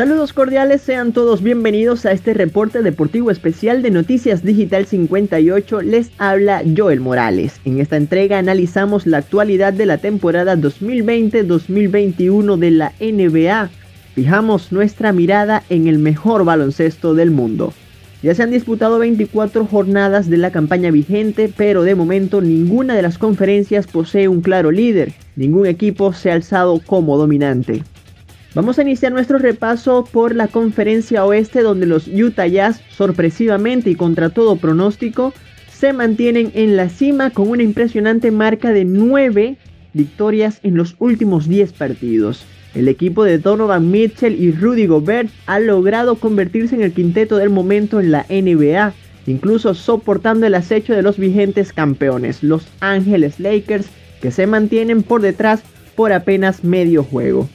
Saludos cordiales, sean todos bienvenidos a este reporte deportivo especial de Noticias Digital 58. Les habla Joel Morales. En esta entrega analizamos la actualidad de la temporada 2020-2021 de la NBA. Fijamos nuestra mirada en el mejor baloncesto del mundo. Ya se han disputado 24 jornadas de la campaña vigente, pero de momento ninguna de las conferencias posee un claro líder. Ningún equipo se ha alzado como dominante. Vamos a iniciar nuestro repaso por la conferencia oeste donde los Utah Jazz sorpresivamente y contra todo pronóstico se mantienen en la cima con una impresionante marca de 9 victorias en los últimos 10 partidos. El equipo de Donovan Mitchell y Rudy Gobert ha logrado convertirse en el quinteto del momento en la NBA, incluso soportando el acecho de los vigentes campeones, los Ángeles Lakers, que se mantienen por detrás por apenas medio juego.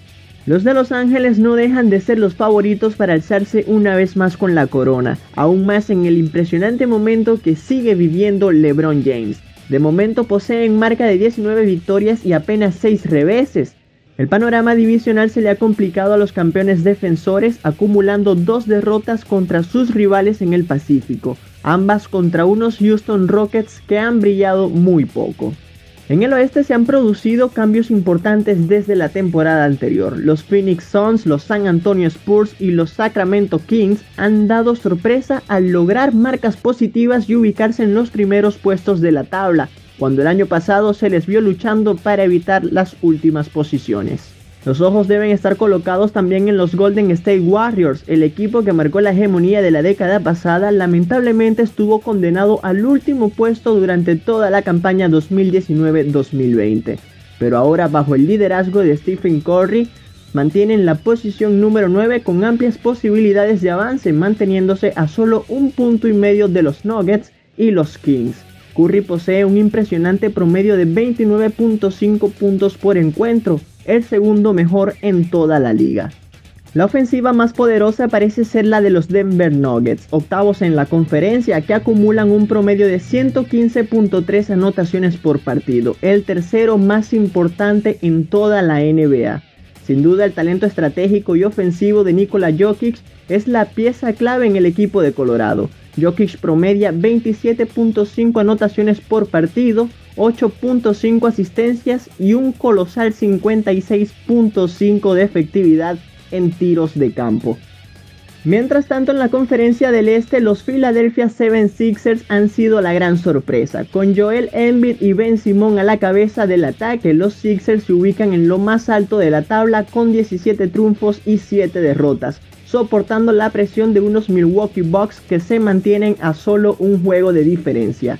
Los de Los Ángeles no dejan de ser los favoritos para alzarse una vez más con la corona, aún más en el impresionante momento que sigue viviendo LeBron James. De momento poseen marca de 19 victorias y apenas 6 reveses. El panorama divisional se le ha complicado a los campeones defensores acumulando dos derrotas contra sus rivales en el Pacífico, ambas contra unos Houston Rockets que han brillado muy poco. En el oeste se han producido cambios importantes desde la temporada anterior. Los Phoenix Suns, los San Antonio Spurs y los Sacramento Kings han dado sorpresa al lograr marcas positivas y ubicarse en los primeros puestos de la tabla, cuando el año pasado se les vio luchando para evitar las últimas posiciones. Los ojos deben estar colocados también en los Golden State Warriors, el equipo que marcó la hegemonía de la década pasada, lamentablemente estuvo condenado al último puesto durante toda la campaña 2019-2020. Pero ahora bajo el liderazgo de Stephen Curry, mantienen la posición número 9 con amplias posibilidades de avance, manteniéndose a solo un punto y medio de los Nuggets y los Kings. Curry posee un impresionante promedio de 29.5 puntos por encuentro, el segundo mejor en toda la liga. La ofensiva más poderosa parece ser la de los Denver Nuggets, octavos en la conferencia que acumulan un promedio de 115.3 anotaciones por partido, el tercero más importante en toda la NBA. Sin duda el talento estratégico y ofensivo de Nikola Jokic es la pieza clave en el equipo de Colorado. Jokic promedia 27.5 anotaciones por partido, 8.5 asistencias y un colosal 56.5 de efectividad en tiros de campo. Mientras tanto en la conferencia del este los Philadelphia 76ers han sido la gran sorpresa. Con Joel Embiid y Ben Simon a la cabeza del ataque, los Sixers se ubican en lo más alto de la tabla con 17 triunfos y 7 derrotas, soportando la presión de unos Milwaukee Bucks que se mantienen a solo un juego de diferencia.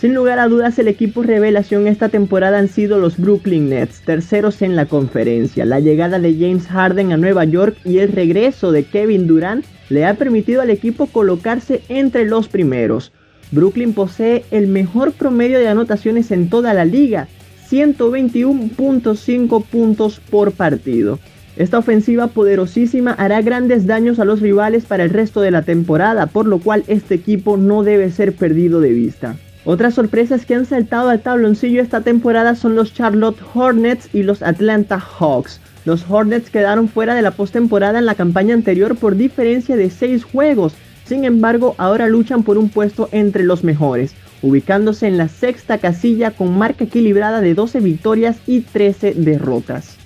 Sin lugar a dudas, el equipo revelación esta temporada han sido los Brooklyn Nets, terceros en la conferencia. La llegada de James Harden a Nueva York y el regreso de Kevin Durant le ha permitido al equipo colocarse entre los primeros. Brooklyn posee el mejor promedio de anotaciones en toda la liga, 121.5 puntos por partido. Esta ofensiva poderosísima hará grandes daños a los rivales para el resto de la temporada, por lo cual este equipo no debe ser perdido de vista. Otras sorpresas que han saltado al tabloncillo esta temporada son los Charlotte Hornets y los Atlanta Hawks. Los Hornets quedaron fuera de la postemporada en la campaña anterior por diferencia de 6 juegos, sin embargo ahora luchan por un puesto entre los mejores, ubicándose en la sexta casilla con marca equilibrada de 12 victorias y 13 derrotas.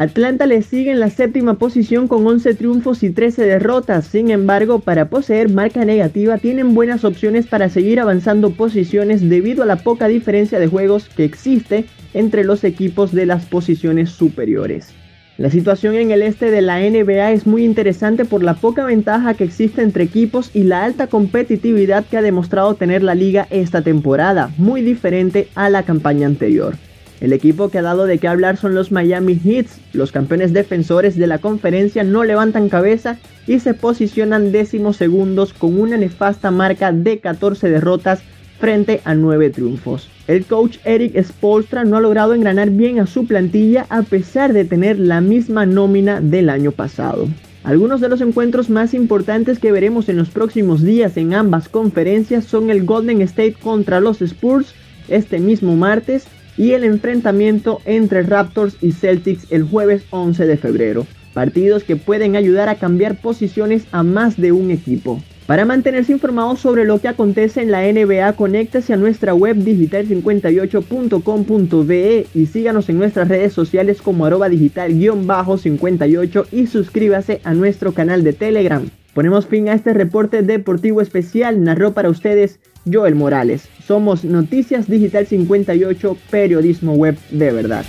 Atlanta le sigue en la séptima posición con 11 triunfos y 13 derrotas. Sin embargo, para poseer marca negativa tienen buenas opciones para seguir avanzando posiciones debido a la poca diferencia de juegos que existe entre los equipos de las posiciones superiores. La situación en el este de la NBA es muy interesante por la poca ventaja que existe entre equipos y la alta competitividad que ha demostrado tener la liga esta temporada, muy diferente a la campaña anterior. El equipo que ha dado de qué hablar son los Miami Heats. Los campeones defensores de la conferencia no levantan cabeza y se posicionan décimos segundos con una nefasta marca de 14 derrotas frente a 9 triunfos. El coach Eric Spolstra no ha logrado engranar bien a su plantilla a pesar de tener la misma nómina del año pasado. Algunos de los encuentros más importantes que veremos en los próximos días en ambas conferencias son el Golden State contra los Spurs este mismo martes y el enfrentamiento entre Raptors y Celtics el jueves 11 de febrero. partidos que pueden ayudar a cambiar posiciones a más de un equipo. Para mantenerse informado sobre lo que acontece en la NBA, conéctese a nuestra web digital58.com.be y síganos en nuestras redes sociales como arroba digital-58 y suscríbase a nuestro canal de Telegram. Ponemos fin a este reporte deportivo especial, narró para ustedes Joel Morales. Somos Noticias Digital 58, periodismo web de verdad.